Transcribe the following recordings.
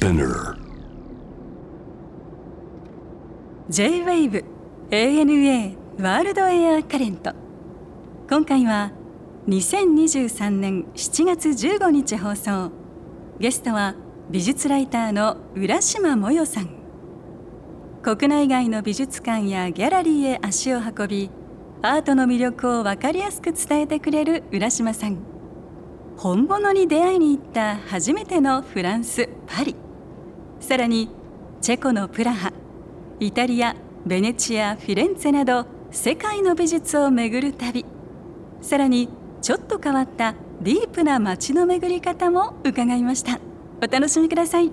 Spinner. J-WAVE ANA ワールドエアカレント今回は2023年7月15日放送。ゲストは美術ライターの浦島もよさん。国内外の美術館やギャラリーへ足を運びアートの魅力を分かりやすく伝えてくれる浦島さん。本物に出会いに行った初めてのフランスパリ。さらにチェコのプラハイタリアベネチアフィレンツェなど世界の美術を巡る旅。さらにちょっと変わったディープな街の巡り方も伺いました。お楽しみください。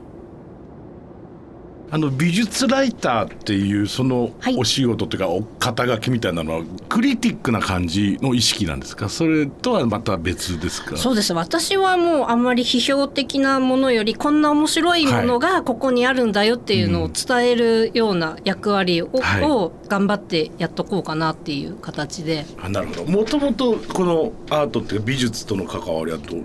あの美術ライターっていうそのはい。お仕事というかお肩書きみたいなのはクリティックな感じの意識なんですか？それとはまた別ですか？そうです。私はもうあんまり批評的なものよりこんな面白いものがここにあるんだよっていうのを伝えるような役割を,、はい。を頑張ってやっとこうかなっていう形で。あなるほど。もともとこのアートっていうか美術との関わりはどどう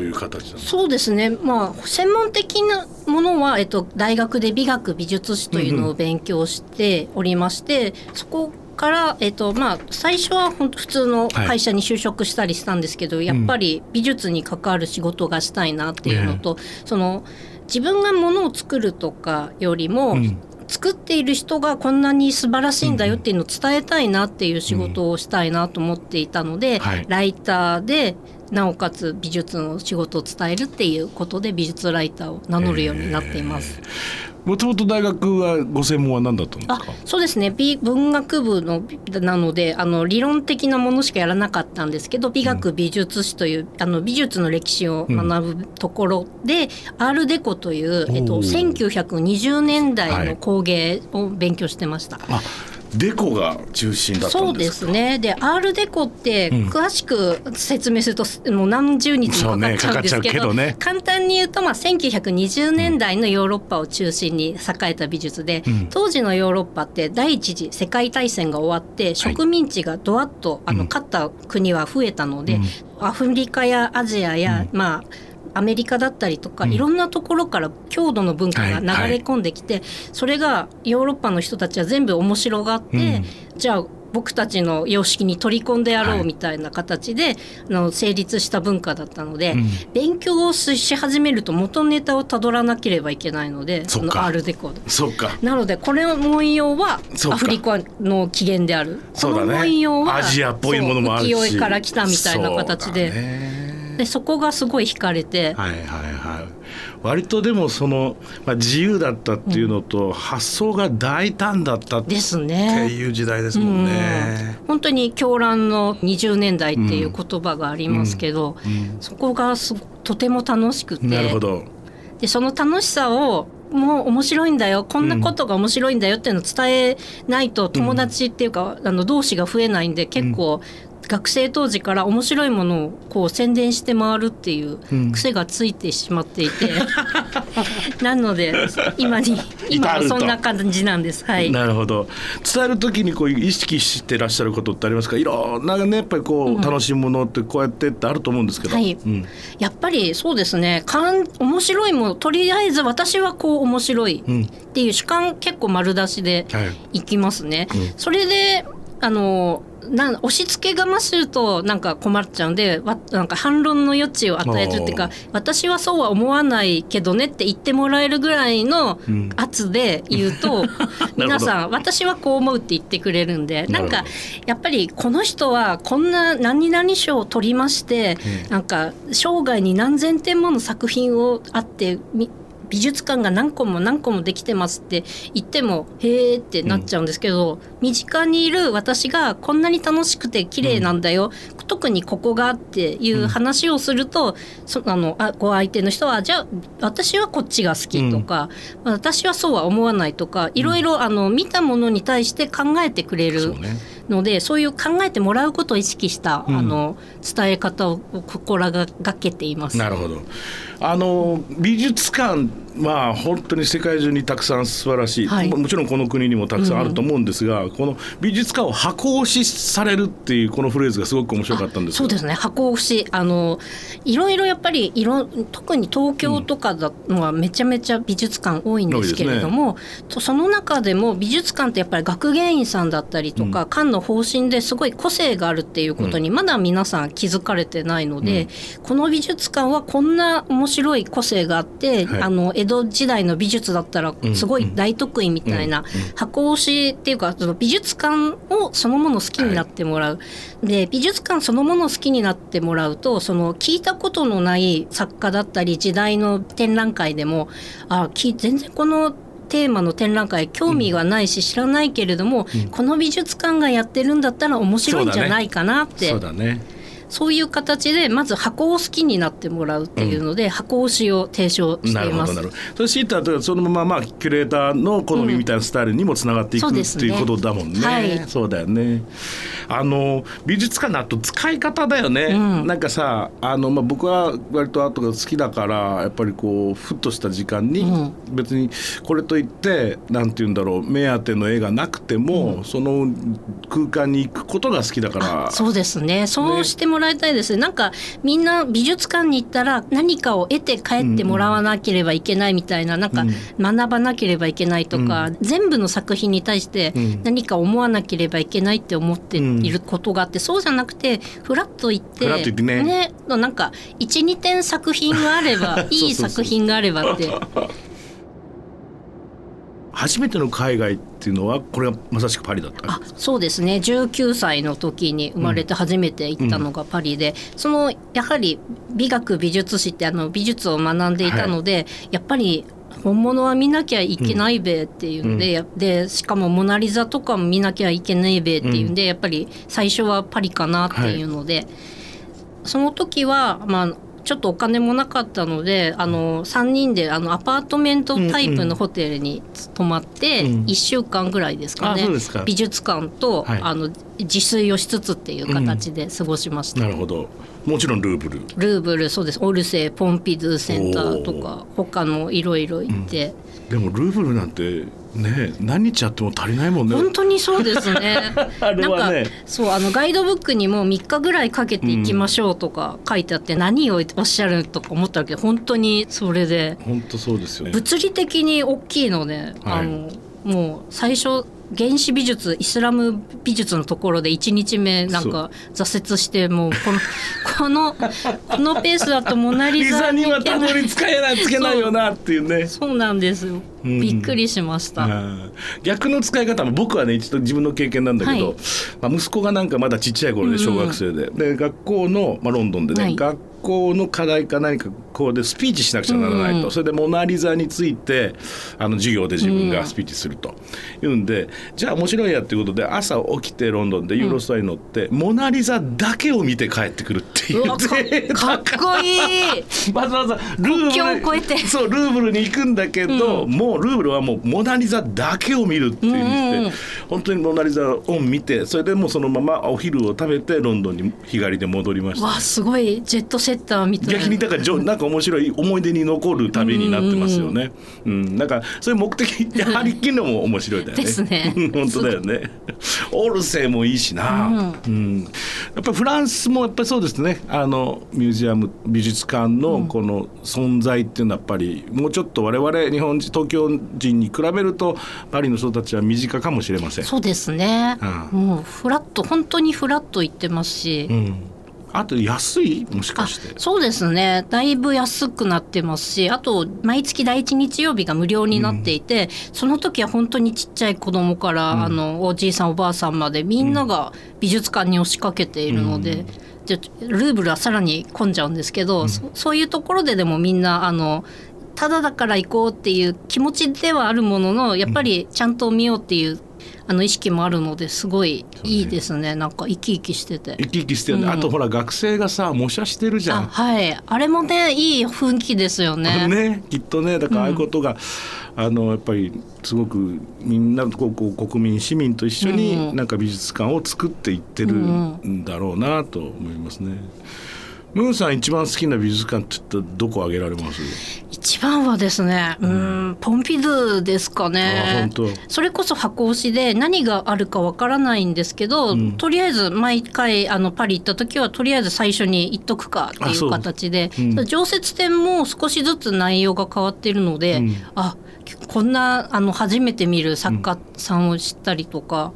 いう形なんですかそうですね。まあ専門的なものは、えっと、大学で美学美術史というのを勉強しておりまして、そこから、えっとまあ、最初は本当普通の会社に就職したりしたんですけど、やっぱり美術に関わる仕事がしたいなっていうのと、その自分がものを作るとかよりも、うん。作っている人がこんなに素晴らしいんだよっていうのを伝えたいなっていう仕事をしたいなと思っていたので、はい。ライターでなおかつ美術の仕事を伝えるっていうことで美術ライターを名乗るようになっています。もともと大学はご専門は何だったんですあかそうですね。美文学部のなのであの理論的なものしかやらなかったんですけど美学美術史という、あの美術の歴史を学ぶところで、アールデコという、えっと、おー。1920年はい代の工芸を勉強してました。あデコが中心だったそうんでですね。で、アールデコってうん。詳しく説明すると、もう何十日もかかっちゃうんですけど、ねね。簡単に言うと、まあ、1920年代のヨーロッパを中心に栄えた美術で、うん。当時のヨーロッパって第一次世界大戦が終わって植民地がドワッと、あのうん。勝った国は増えたので、うん。アフリカやアジアや、まあアメリカだったりとか、うん。いろんなところから郷土の文化が流れ込んできて、それがヨーロッパの人たちは全部面白がって、じゃあ僕たちの様式に取り込んでやろはい。うみたいな形で、あの成立した文化だったので、うん。勉強をし始めると元ネタをたどらなければいけないのでそのアールデコード。そうか。なのでこれの文様はアフリカの起源である。この文様はアジアっぽいものもあるし。浮世絵から来たみたいな形ででそこがすごい惹かれて、はいはいはい。割とでもその、まあ、自由だったっていうのと、発想が大胆だったってですね。いう時代ですもんね。本当に狂乱の20年代っていう言葉がありますけど、うんそこがとても楽しくて。なるほど。でその楽しさをもう面白いんだよ。こんなことが面白いんだよっていうのを伝えないと友達っていうか、あの同士が増えないんで結構、学生当時から面白いものをこう宣伝して回るっていううん。癖がついてしまっていて、なので今に今はそんな感じなんです。はい。なるほど。伝える時にこう意識してらっしゃることってありますか？いろんなねやっぱりこう、楽しいものってこうやってってあると思うんですけど、はい。うん、やっぱりそうですね。かん面白いものとりあえず私はこう面白いうん。っていう主観結構丸出しではい。いきますね。うん。それであのなん押し付けがましいとなんか困っちゃうんでわなんか反論の余地を与えるっていうか私はそうは思わないけどねって言ってもらえるぐらいのうん。圧で言うと、皆さん私はこう思うって言ってくれるんでなんかやっぱりこの人はこんな何々賞を取りまして、うん。なんか生涯に何千点もの作品をあってみ美術館が何個も何個もできてますって言ってもへーってなっちゃうんですけど、身近にいる私がこんなに楽しくて綺麗なんだよ、特にここがっていう話をすると、そあのあご相手の人はじゃあ私はこっちが好きとか、私はそうは思わないとかいろいろあの見たものに対して考えてくれるそうねのでそういう考えてもらうことを意識した、うんあの伝え方を心がけています。なるほどあの美術館は本当に世界中にたくさん素晴らしい、はい。ももちろんこの国にもたくさんあると思うんですが、この美術館を箱押しされるっていうこのフレーズがすごく面白かったんですそうですね箱押しあのいろいろやっぱりいろ特に東京とかだのはめちゃめちゃ美術館多いんですけれども、とその中でも美術館ってやっぱり学芸員さんだったりとか、館の方針ですごい個性があるっていうことにまだ皆さん気づかれてないので、この美術館はこんな面白い個性があって、はい。あの江戸時代の美術だったらすごい大得意みたいな、箱押しっていうかその美術館をそのもの好きになってもらう、で美術館そのものを好きになってもらうとその聞いたことのない作家だったり時代の展覧会でもあき全然このテーマの展覧会興味がないし知らないけれども、この美術館がやってるんだったら面白いんじゃないかなってそうだねそういう形でまず箱を好きになってもらうっていうので、箱押しを提唱しなています。るほどなるほど。それシーターとそのまままあキュレーターの好みみたいなスタイルにもつながっていく、そうですねっていうことだもんね、はい。そうだよね。あの美術館のあと使い方だよね、うん。なんかさあの、まあ、僕は割とアートが好きだからやっぱりこうふっとした時間に、うん。別にこれといってなんて言うんだろう目当ての絵がなくても、その空間に行くことが好きだから。そうですね。そうしてもらいたいです。ねなんかみんな美術館に行ったら何かを得て帰ってもらわなければいけないみたいな、なんか学ばなければいけないとか、全部の作品に対してうん。何か思わなければいけないって思っていることがあって、そうじゃなくてフラッと行ってフラッと行ってね。なんか12点作品があれば いい作品があればって初めての海外っていうのはこれがまさしくパリだったあそうですね。19歳の時に生まれて初めて行ったのがパリで、そのやはり美学美術史ってあの美術を学んでいたので、やっぱり本物は見なきゃいけないべっていうんで,、やでしかも「モナ・リザ」とかも見なきゃいけないべっていうんで、やっぱり最初はパリかなっていうので、その時はまあちょっとお金もなかったのであの3人であのアパートメントタイプのホテルに泊まってうん。1週間ぐらいですかね、美術館と、はい。あの自炊をしつつっていう形で過ごしました、なるほど。もちろんルーブル。ルーブルそうです。オルセーポンピドゥセンターとか他のいろいろ行って、でもルーブルなんてね何日やっても足りないもんね。本当にそうですね。あれはね。なんかそうあのガイドブックにも3日ぐらいかけていきましょうとか書いてあって、何をおっしゃるとか思ったけど本当にそれで。本当そうですよ。ね物理的に大きいので、はい。あのもう最初原始美術イスラム美術のところで1日目なんか挫折してもうこの このこのペースだとモナ・リリザにはたどり着かえないつけないよなっていうね。そうなんですよ、うん。びっくりしました、うん。逆の使い方も僕はね一度自分の経験なんだけど、はい。まあ、息子がなんかまだちっちゃい頃で小学生で、で学校の、まあ、ロンドンでね、はい。学校の課題か何かこうでスピーチしなくちゃならないと、うん。それで「モナ・リザ」についてあの授業で自分がスピーチすると。いうんで、じゃあ面白いやっていうことで朝起きてロンドンでユーロスターに乗って、モナ・リザだけを見て帰ってくるっていう。うわかかっこいい。わざわざルーブルそうルーブルに行くんだけど、うん。もうルーブルはもうモナ・リザだけを見るっていうふう本当にモナ・リザを見てそれでもうそのままお昼を食べてロンドンに日帰りで戻りました。わあすごい。ジェットセッターみたいな。逆にだからなんか面白い思い出に残る旅になってますよね。うん、なんかそういう目的やはりっていうのも面白いだよね。ですねうん 本当だよね。オルセーもいいしな。うん、やっぱりフランスもやっぱりそうですね。あのミュージアム美術館のこの存在っていうのはやっぱりもうちょっと我々日本人東京人に比べるとパリの人たちは身近かもしれません。そうですね、うもうフラット本当にフラット行ってますし、うん。あと安い？もしかあして。そうですね。だいぶ安くなってますしあと毎月第一日曜日が無料になっていて、その時は本当にちっちゃい子供から、あのおじいさんおばあさんまでみんなが美術館に押しかけているので、じゃルーブルはさらに混んじゃうんですけど、そそういうところででもみんなあのただだから行こうっていう気持ちではあるもののやっぱりちゃんと見ようっていうあの意識もあるのですごいいいですね。なんか生き生きしてて。生き生きしてる、ね。うん。あとほら学生がさ模写してるじゃあんはい。あれもねいい雰囲気ですよね。ねきっとね。だからああいうことが、あのやっぱりすごくみんなこう国民市民と一緒うん。になんか美術館を作っていってるんだろうなと思いますね。ムーンさん一番好きな美術館って言ったらどこ挙げられます？一番はですねうん。ポンピドゥですかあね。それこそ箱押しで何があるかわからないんですけど、うん。とりあえず毎回あのパリ行った時はとりあえず最初に行っとくかっていうう形で、う。ん。常設展も少しずつ内容が変わっているので、うん。あこんなあの初めて見る作家さんを知ったりとか、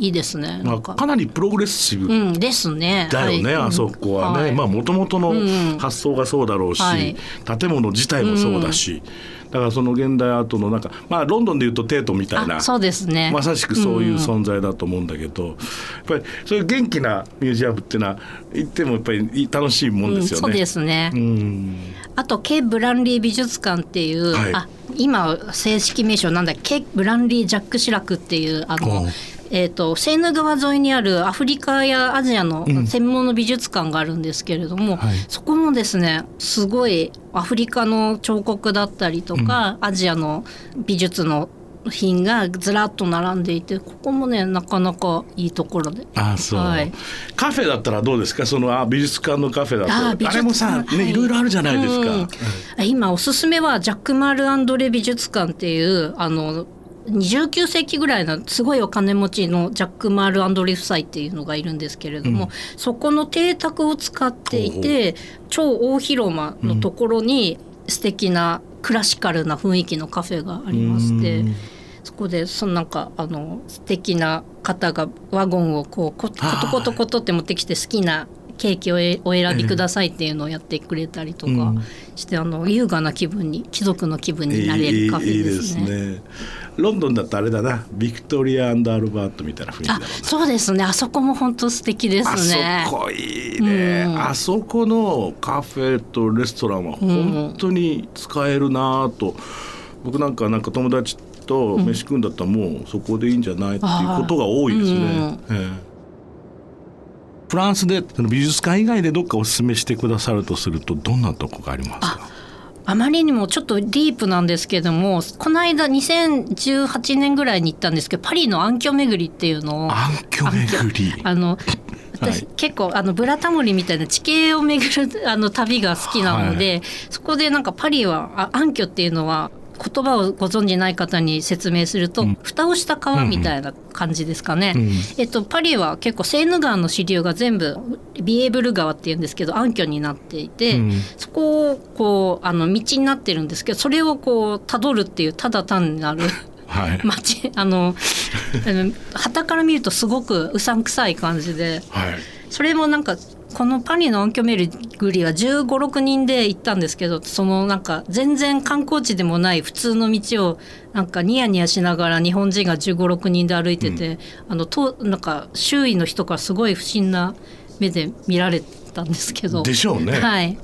いいですね。まあか。なりプログレッシブうんですね。だよね、はい。あそこはね、はい。まあもともとのうん。発想がそうだろうし、はい。建物自体もそうだし、だからその現代アートのなんかまあロンドンでいうとテートみたいなあそうですね。まさしくそういう存在だと思うんだけど、やっぱりそういう元気なミュージアムっていうのは行ってもやっぱり楽しいもんですよね。うんそうですね。うん。あとケ・ブランリー美術館っていう、はい。あ今正式名称なんだっけ？ケ・ブランリー・ジャック・シラクっていうあおのう、えー、とセーヌ川沿いにあるアフリカやアジアのうん。専門の美術館があるんですけれども、はい。そこもですねすごいアフリカの彫刻だったりとか、アジアの美術の品がずらっと並んでいてここもねなかなかいいところで。あそう、はい。カフェだったらどうですか？そのあ美術館のカフェだと。ああ美術館。れもさ、ねはい。いろいろあるじゃないですか。うん。今おすすめはジャック・マール・アンドレ美術館っていうあの19世紀ぐらいのすごいお金持ちのジャック・マール・アンドレ夫妻っていうのがいるんですけれども、うんそこの邸宅を使っていて超大広間のところに素敵なクラシカルな雰囲気のカフェがありまして。うんそこでそのなんかあの素敵な方がワゴンをこうココトコトコトって持ってきて好きなケーキをえお選びくださいっていうのをやってくれたりとかうん。して、あの優雅な気分に貴族の気分になれるカフェですね。いいいいですね。ロンドンだとあれだな。ビクトリアアルバートみたいな雰囲気だあろうな。そうですね。あそこも本当素敵ですね。あ。そこいいね、うん。あそこのカフェとレストランは本当に使えるなと、僕なんかなんか友達と飯食うんだったらもうそこでいいんじゃないっていうことが多いですね。うん。ええフランスでその美術館以外でどっかおすすめしてくださるとするとどんなとこがありますか？あまりにもちょっとディープなんですけどもこの間2018年ぐらいに行ったんですけどパリの暗渠巡りっていうのを暗渠巡り。あの私、はい。結構あのブラタモリみたいな地形を巡るあの旅が好きなので、そこでなんかパリはあ暗渠っていうのは言葉をご存じない方に説明すると、うん。蓋をした川みたいな感じですかね。うんえっと、パリは結構セーヌ川の支流が全部ビエーブル川っていうんですけど暗渠になっていて、うん。そこをこうあの道になってるんですけどそれをこう辿るっていうただ単なるはい、街あのあの旗から見るとすごくうさんくさい感じではい。それもなんかこのパリの暗渠巡りは1 5 6人で行ったんですけどそのなんか全然観光地でもない普通の道をなんかニヤニヤしながら日本人が1 5 6人で歩いてて、あのとなんか周囲の人からすごい不審な目で見られたんですけど。でしょうね、はい、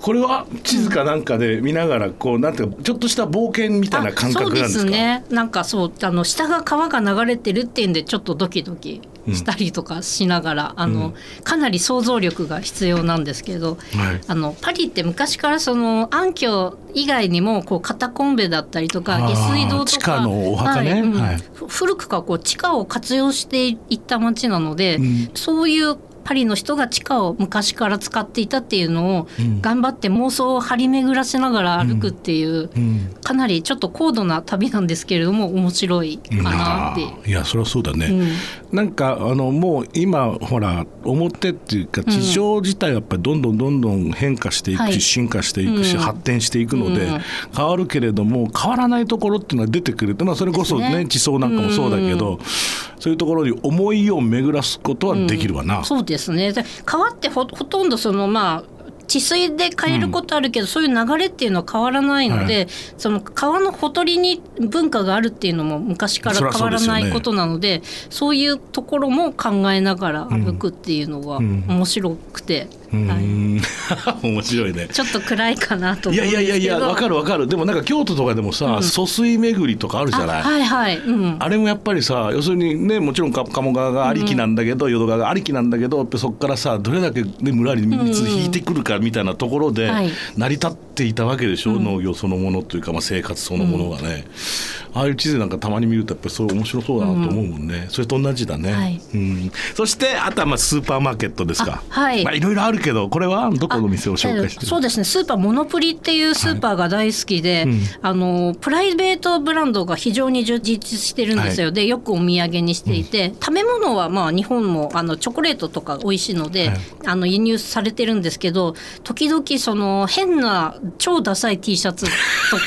これは地図かなんかで見ながらこうなんていうかちょっとした冒険みたいな感覚なんですか？あそうですね。なんかそうあの下が川が流れてるっていうんでちょっとドキドキしたりとかしながら、あのかなり想像力が必要なんですけど、はい。あのパリって昔からその暗渠以外にもこうカタコンベだったりとか下水道とか地下のお墓ね？はいうん。古くからこう地下を活用していった町なので、うん。そういうパリの人が地下を昔から使っていたっていうのをうん。頑張って妄想を張り巡らせながら歩くっていう、うん。かなりちょっと高度な旅なんですけれども面白いかなっていやそれはそうだね、うん。なんかあのもう今ほら表っていうか地上自体がやっぱりどんどんどんどん変化していくし、はい。進化していくし、うん。発展していくので、うん。変わるけれども変わらないところっていうのが出てくるっていうのはそれこそねね。地層なんかもそうだけど、そういうところに思いを巡らすことはできるわな。そうですね。で川ってほほとんどそのまあ治水で変えることあるけど、そういう流れっていうのは変わらないので、はその川のほとりに文化があるっていうのも昔から変わらないことなのでそういうところも考えながら歩くっていうのがうん。面白くて、ううん。面白いね。ちょっと暗いかなとい思いやいやいやわかるわかる。でもなんか京都とかでもさ疎水巡りとかあるじゃない？あはいはい、うん、あれもやっぱりさ要するにねもちろんか鴨川がありきなんだけど、淀川がありきなんだけどそこからさどれだけ、ね、村に水引いてくるかみたいなところではい。成り立っていたわけでしょ、農業そのものというか、まあ、生活そのものがね、ああいう地図なんかたまに見るとやっぱりそう面白そうだなと思うもんね、それと同じだね、はい。うん、そしてあとはまあスーパーマーケットですか。あはい。まあ、いろいろあるけどこれはどこの店を紹介してる？そうですね。スーパーモノプリっていうスーパーが大好きで、うん。あのプライベートブランドが非常に充実してるんですよ、はでよくお土産にしていて、食べ物はまあ日本もあのチョコレートとか美味しいので、はい。あの輸入されてるんですけど時々その変な超ダサい T シャツとか。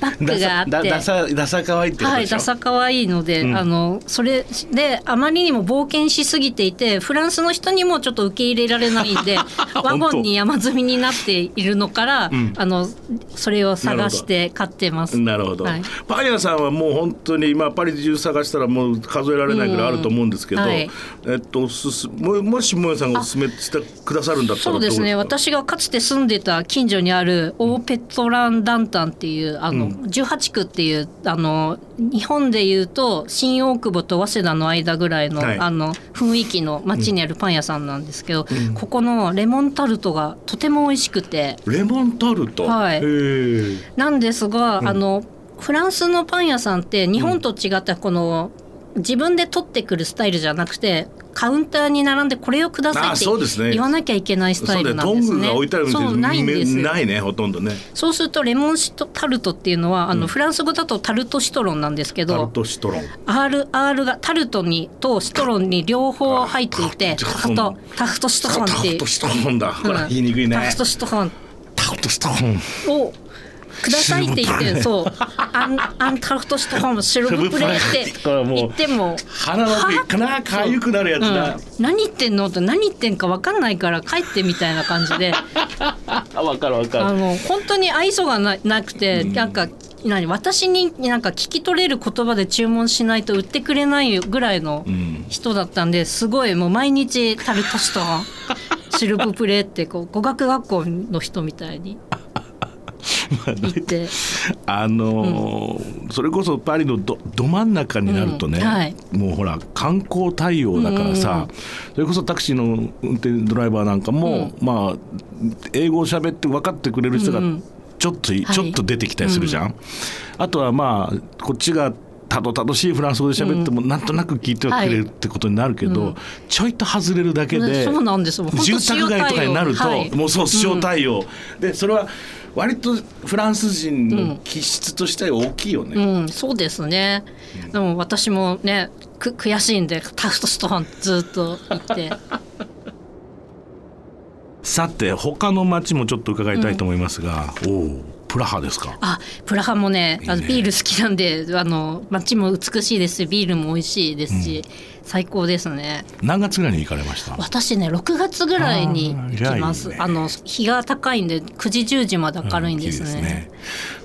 バッグがあって。だださださかわいいってはい、ダサ可愛いので、うん。あのそれであまりにも冒険しすぎていてフランスの人にもちょっと受け入れられないんで ワゴンに山積みになっているのから、ん。あのそれを探して買ってます。なるほど、はい。パン屋さんはもう本当に今パリ中探したらもう数えられないぐらいあると思うんですけど、うん。はい。えっとおすすももしもえさんがおすすめしてくださるんだったらそうですね。私がかつて住んでた近所にあるオーペトランダンタンっていうあの、18区っていうあの日本でいうと新大久保と早稲田の間ぐらいの,、はい。あの雰囲気の街にあるパン屋さんなんですけど、ここのレモンタルトがとても美味しくて。レモンタルト、はい。なんですが、あのフランスのパン屋さんって日本と違ってこの、自分で取ってくるスタイルじゃなくてカウンターに並んでこれをくださいあってそうですね。言わなきゃいけないスタイルなんですね。グが置いてある店そうないんです。ないねほとんどね。そうするとレモンシトタルトっていうのはあの、フランス語だとタルトシトロンなんですけタルどトシトロン。R, R がタルトにとシトロンに両方入っていてあタフトタフトシトロンっていう。タルトシトロンだ、ほらうん。言いにくいね。タフトシトロン。タルトシトロン。をくださいって言ってそう。アンアンタフトシトロンシルブプレーって言っても。鼻の奥かなかゆくなるやつだ、うん、何言ってんのって何言ってんか分かんないから帰ってみたいな感じで。あ分かる分かる。あの本当に愛想がななくて、なんか何私になんか聞き取れる言葉で注文しないと売ってくれないぐらいのん。人だったんですごいもう毎日タルトシトロンシルブプレーってこう語学学校の人みたいに言って。あのーそれこそパリのどど真ん中になるとね、うん。はい。もうほら観光対応だからさ、それこそタクシーの運転ドライバーなんかも、まあ英語を喋って分かってくれる人がうんちょっとい、はい。ちょっと出てきたりするじゃん。あとはまあこっちがたどたどしいフランス語で喋っても、なんとなく聞いてはくれるってことになるけど、うん。ちょいと外れるだけで、そうなんです住宅街とかになると、もうそうはい塩対応、でそれは割とフランス人の気質としては大きいよね。うん、そうですね。でも私もね、く悔しいんでタフトストーンずっと言って。さて他の町もちょっと伺いたいと思いますが、おおプラハですか？あ、プラハもね、あのビール好きなんで、あの街も美しいですし、ビールも美味しいですし、最高ですね。何月ぐらいに行かれました？私ね、6月ぐらいに行きます。あねの日が高いんで、9時10時まで明るいんですね。綺麗ね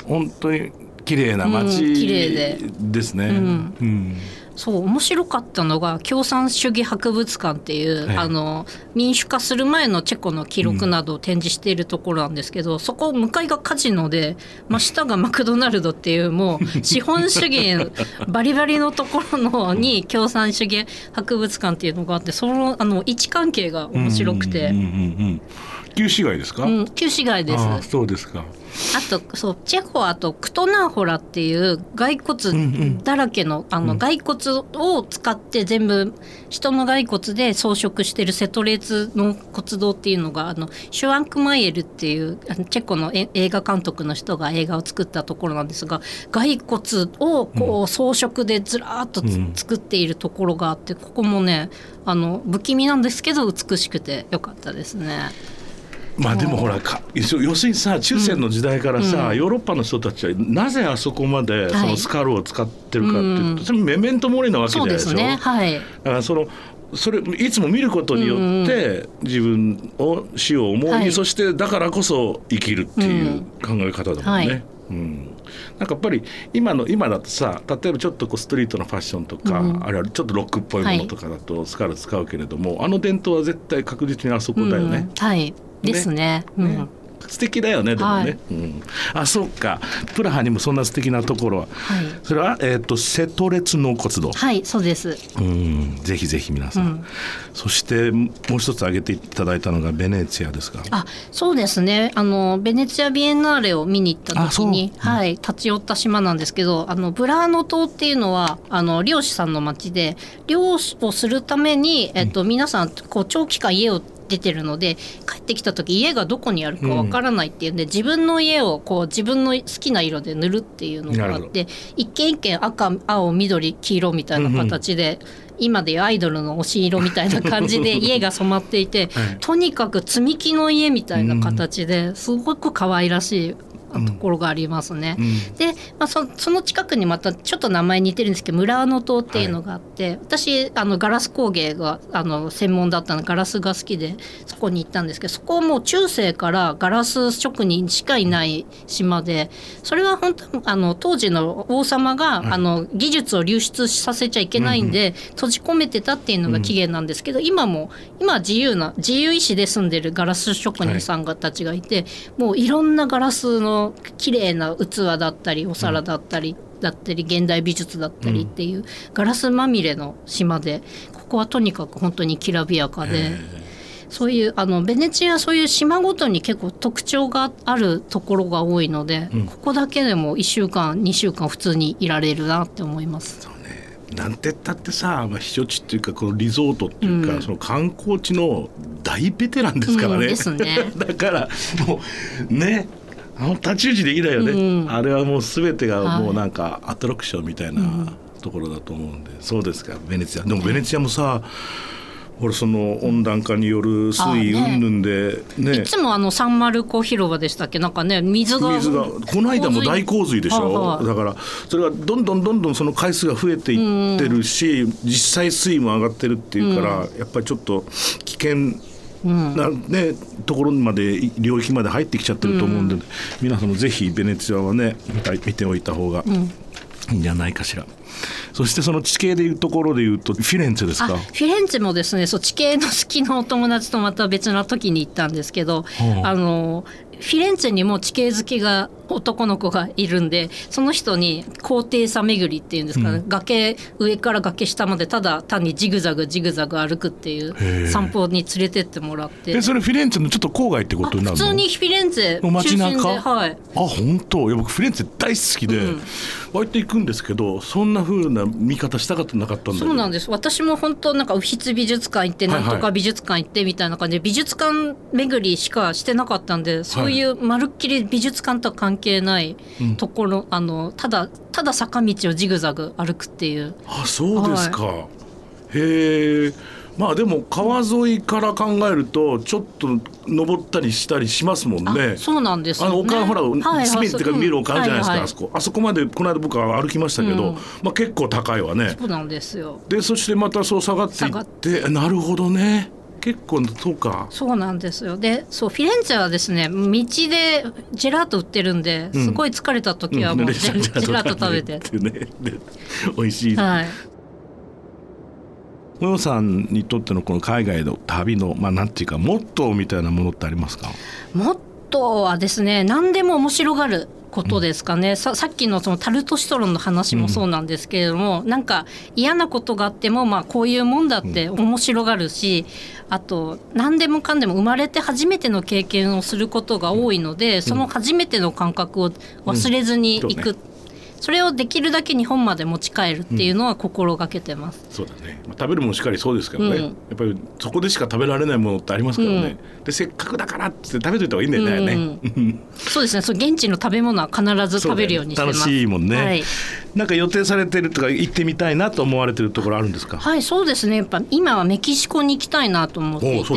本当に綺麗な街、うん綺麗でですね。んうんそう面白かったのが共産主義博物館っていう、はい。あの民主化する前のチェコの記録などを展示しているところなんですけど、そこ向かいがカジノで真下がマクドナルドっていうもう 資本主義バリバリのところのに共産主義博物館っていうのがあってそのあの位置関係が面白くて、うんうんうんうん旧市街ですか？うん、旧市街です。そうですか。あとそうチェコはあとクトナーホラっていう骸骨だらけの,、あの骸骨を使って全部人の骸骨で装飾してるセトレーツの骨堂っていうのがあのシュワンクマイエルっていうあのチェコのえ映画監督の人が映画を作ったところなんですが骸骨をこう装飾でずらーっとつ、うん作っているところがあってここもねあの不気味なんですけど美しくてよかったですね。まあでもほらか要するにさ中世の時代からさ、ヨーロッパの人たちはなぜあそこまでそのスカルを使ってるかっていうと、うん。それメメントモリなわけじゃないですねはい。だからそのそれいつも見ることによって自分を死を思い、はい。そしてだからこそ生きるっていう考え方だもんね。うん。なんかやっぱり今の今だとさ例えばちょっとこうストリートのファッションとか、うん。あるいはちょっとロックっぽいものとかだとスカール使うけれども、あの伝統は絶対確実にあそこだよね。うん。はいですね。うん。ね素敵だよねでもね、うん、あそうか。プラハにもそんな素敵なところは。はい。それは、えー、と瀬戸列納骨堂。はいそうです。うん。ぜひぜひ皆さん、うん。そしてもう一つ挙げていただいたのがベネツィアですが。あそうですね。あのベネツィア・ビエンナーレを見に行った時に、う。はい、立ち寄った島なんですけどあのブラーノ島っていうのはあの漁師さんの町で漁をするために、えっと、皆さんこう長期間家を出てるので帰ってきた時家がどこにあるかわからないっていうんで、自分の家をこう自分の好きな色で塗るっていうのがあって一軒一軒赤青緑黄色みたいな形で。今でいうアイドルの推し色みたいな感じで 家が染まっていて、はい。とにかく積み木の家みたいな形ですごく可愛らしいところがありますね。うん。で、まあ、そその近くにまたちょっと名前似てるんですけど村野島っていうのがあって、私あのガラス工芸があの専門だったのでガラスが好きでそこに行ったんですけどそこはもう中世からガラス職人しかいない島でそれは本当あの当時の王様が、あの技術を流出させちゃいけないんで、閉じ込めてたっていうのが起源なんですけど、今も今は自由な自由意志で住んでるガラス職人さんがたちがいて、もういろんなガラスの綺麗な器だったりお皿だったり、だったり現代美術だったりっていう、ガラスまみれの島でここはとにかく本当にきらびやかで。そういうあのベネチアはそういう島ごとに結構特徴があるところが多いので、うんここだけでも1週間2週間普通にいられるなって思います。なんてったってさ、まあ、避暑地っていうかこのリゾートっていうか、うんその観光地の大ベテランですからね。うんですね だからもうねあの太刀打ちできないよね、うん。あれはもう全てがはい。もうなんかアトラクションみたいなところだと思うんで、そうですかベネツィア。でもベネツィアもさ俺その温暖化による水位云々でね。いつもあのサンマルコ広場でしたっけ？なんかね水が。水がこの間も大洪水でしょ、だからそれがどんどんどんどんその回数が増えていってるし、実際水位も上がってるっていうから、やっぱりちょっと危険うんな、ね、ところまで領域まで入ってきちゃってると思うんで、皆さんもぜひベネツィアはね見ておいた方がいいんじゃないかしら。そしてその地形でいうところでいうとフィレンツェですあか。フィレンツェもですねそう地形の好きなお友達とまた別な時に行ったんですけど、うんあのフィレンツェにも地形好きが男の子がいるんでその人に高低差巡りっていうんですかね、うん。崖上から崖下までただ単にジグザグジグザグ歩くっていへうえ。散歩に連れてってもらって。えそれフィレンツェのちょっと郊外ってこあとになるの？普通にフィレンツェ街中中心ではい。あ本当？いや僕フィレンツェ大好きで、うん。割と行くんですけどそんな風な見方したかったなかったんだそうなんです。私も本当なんか右筆美術館行ってなんとか美術館行ってみたいな感じで美術館巡りしかしてなかったんでそういうまるっきり美術館とは関係ないうん。ところ、あのただただ坂道をジグザグ歩くっていう。あそうですか、へえ。まあでも川沿いから考えるとちょっと登ったりしたりしますもんあね。そうなんですよ、ね、あの丘ほらはい隅っていうか見る丘あるじゃないですか、うん。はあそこ。あそこまでこの間僕は歩きましたけど、うん。まあ結構高いわね。そうなんですよ。でそしてまたそう下がっていってなるほどね結構そうか。そうなんですよ。でそうフィレンツェはですね道でジェラート売ってるんでうん。すごい疲れた時はもう、うんジェラート食べて。ってね。で 美味しい。はい。小野さんにとってのこの海外の旅のまあなんていうかモットーみたいなものってありますか？モットーはですね何でも面白がることですかね、ささっきのそのタルトシトロンの話もそうなんですけれども、なんか嫌なことがあってもまあこういうもんだって面白がるし、あと何でもかんでも生まれて初めての経験をすることが多いので、その初めての感覚を忘れずにいく、うんそれをできるだけ日本まで持ち帰るっていうのは心がけてます。そうだね、まあ、食べるものしかりそうですけどね、うんやっぱりそこでしか食べられないものってありますからね、でせっかくだからって食べといた方がいいんだよね,、ねそうですね。そう現地の食べ物は必ず食べるようにしてます。楽しいもんね、はい。なんか予定されてるとか行ってみたいなと思われてるところあるんですか、はい、そうですね。やっぱ今はメキシコに行きたいなと思って。いて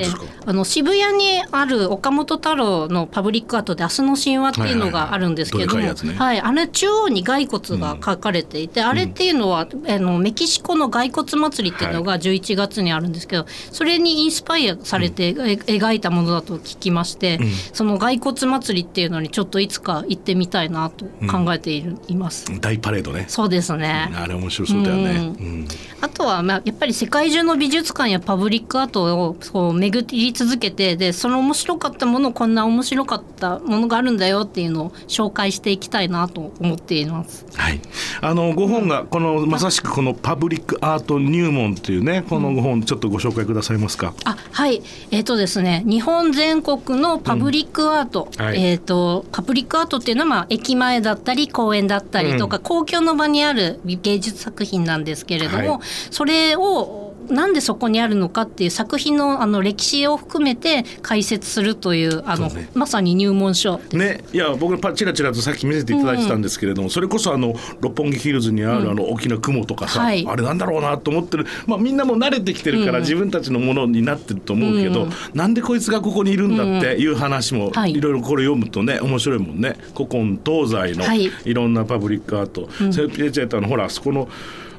あの渋谷にある岡本太郎のパブリックアートで明日の神話っていうのがあるんですけども、はいあれ中央に骸骨が描かれていて、あれっていうのは、あのメキシコの骸骨祭りっていうのが11月にあるんですけど、それにインスパイアされて、え描いたものだと聞きまして、うん。その骸骨祭りっていうのにちょっといつか行ってみたいなと考えている、います。大パレードねそうですね。あれ面白そうだよね、うん。うん。あとはまあやっぱり世界中の美術館やパブリックアートをこう巡り続けてでその面白かったものこんな面白かったものがあるんだよっていうのを紹介していきたいなと思っています。はい、あのご本がこのまさしくこのパブリックアート入門というねこのご本ちょっとご紹介くださいますか？あはい。えっ、とですね日本全国のパブリックアート、はい。えっ、とパブリックアートっていうのはまあ駅前だったり公園だったりとか、公共の場にある芸術作品なんですけれども、はい。それをなんでそこにあるのかっていう作品のあの歴史を含めて解説するというあのね。まさに入門書ね、いや僕パチラチラとさっき見せていただいてたんですけれども、それこそあの六本木ヒルズにあるあの大きな雲とかさ、はい。あれなんだろうなと思ってる、まあ、みんなもう慣れてきてるから自分たちのものになってると思うけど、なんでこいつがここにいるんだっていう話もはい。いろいろこれ読むとね面白いもんね。古今東西のはい。いろんなパブリックアート、それピエチェットのほらあそこの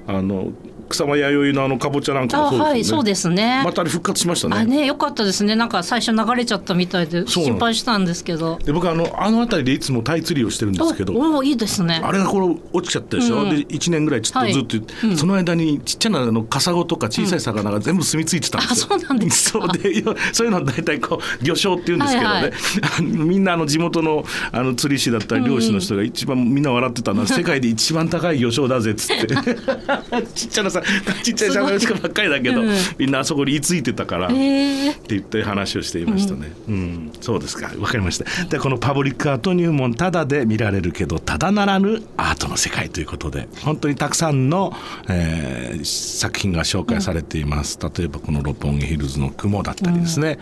あの草間弥生のあのかぼちゃなんかあもそうですよね。はいそうですね。また復活しましたね。あね良かったですねなんか最初流れちゃったみたいで心配したんですけど。で僕あのあの辺りでいつもタイ釣りをしてるんですけど。おおいいですね。あれがこれ落ちちゃったでしょ、うんで1年ぐらいちょっとずっと、その間にちっちゃなあのカサゴとか小さい魚が全部住み着いてたんですよ。あそうなんですか そうでそういうのは大体こう魚礁っていうんですけどね、はいはい みんなあの地元のあの釣り師だったり漁師の人が一番みんな笑ってたのは、世界で一番高い魚礁だぜっつってちっちゃなさちっちゃい魚しかばっかりだけど、うんみんなあそこに居ついてたから。えって言って話をしていましたね。うん、そうですか。わかりました。で、このパブリックアート入門ただで見られるけど、ただならぬアートの世界ということで、本当にたくさんの、えー作品が紹介されています。例えばこの六本木ヒルズの雲だったりですね。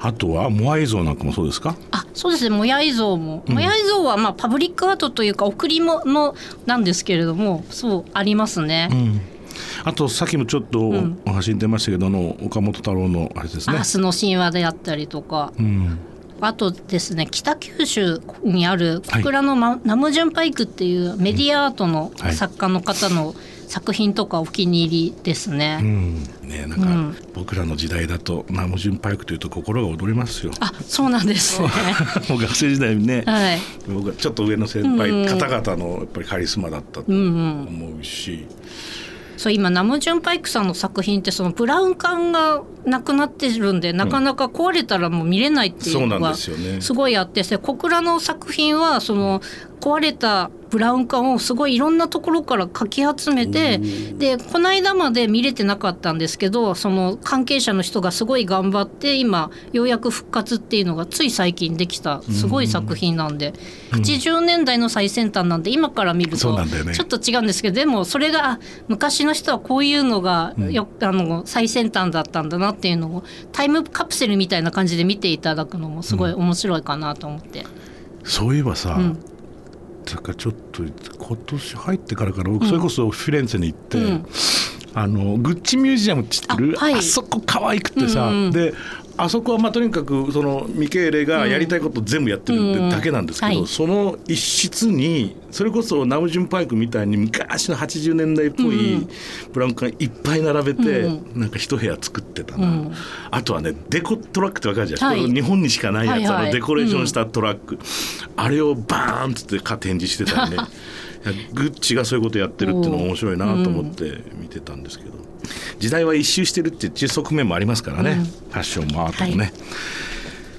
あとはモアイ像なんかもそうですか？あそうですねもやい像も、もやい像はまあパブリックアートというか贈り物なんですけれどもそうありますね。うん。あとさっきもちょっとお話に出ましたけど、あの岡本太郎のあれですね明。日の神話であったりとか、うん。あとですね北九州にある小倉の、まナムジュンパイクっていうメディアアートのはい作家の方の作品とかお気に入りですね。うん、ねなんか、うん僕らの時代だとナムジュンパイクというと心が躍りますよ。あそうなんですね。もう学生時代にね、はい。僕はちょっと上の先輩うん方々のやっぱりカリスマだったとうんうん。思うし、そう今ナムジュンパイクさんの作品ってそのブラウン管がなくなってるんでなかなか壊れたらもう見れないっていそうのがですごいあってで小倉の作品はその壊れたブラウン管をすごいいろんなところからかき集めてでこの間まで見れてなかったんですけどその関係者の人がすごい頑張って今ようやく復活っていうのがつい最近できたすごい作品なんで。80年代の最先端なんで今から見るとちょっと違うんですけどでもそれがあ昔の人はこういうのがよあの最先端だったんだなっていうのをタイムカプセルみたいな感じで見ていただくのもすごい面白いかなと思って。そういえばさ、うんだかちょっと今年入ってからから僕それこそフィレンツェに行って、うん。あのグッチミュージアムって知ってる？あ,、あはい。そこ可愛くてさ、うんうん。であそこはまあとにかくそのミケーレがやりたいこと全部やってるだけなんですけど、うんはい。その一室にそれこそナムジュンパイクみたいに昔の80年代っぽいブラウン管いっぱい並べて、うなんか一部屋作ってたな、うん。あとはねデコトラックってわかるじゃん、はい。これ日本にしかないやつ、はいはい。あのデコレーションしたトラック、あれをバーンっつってか展示してたんで グッチがそういうことやってるっていうのも面白いなと思って見てたんですけど、時代は一周してるっていう側面もありますからね、ファッションもアートもね。はい。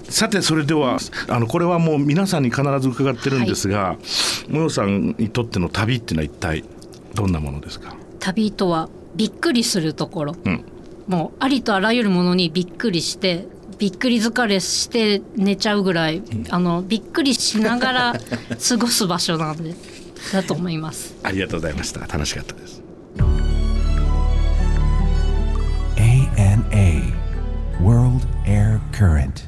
さてそれではあのこれはもう皆さんに必ず伺ってるんですが、もよさんにとっての旅っていうのは一体どんなものですか、旅とはびっくりするところ。うん、もうありとあらゆるものにびっくりしてびっくり疲れして寝ちゃうぐらい、あのびっくりしながら過ごす場所なんで だと思います。ありがとうございました。楽しかったです。ANA World Air Current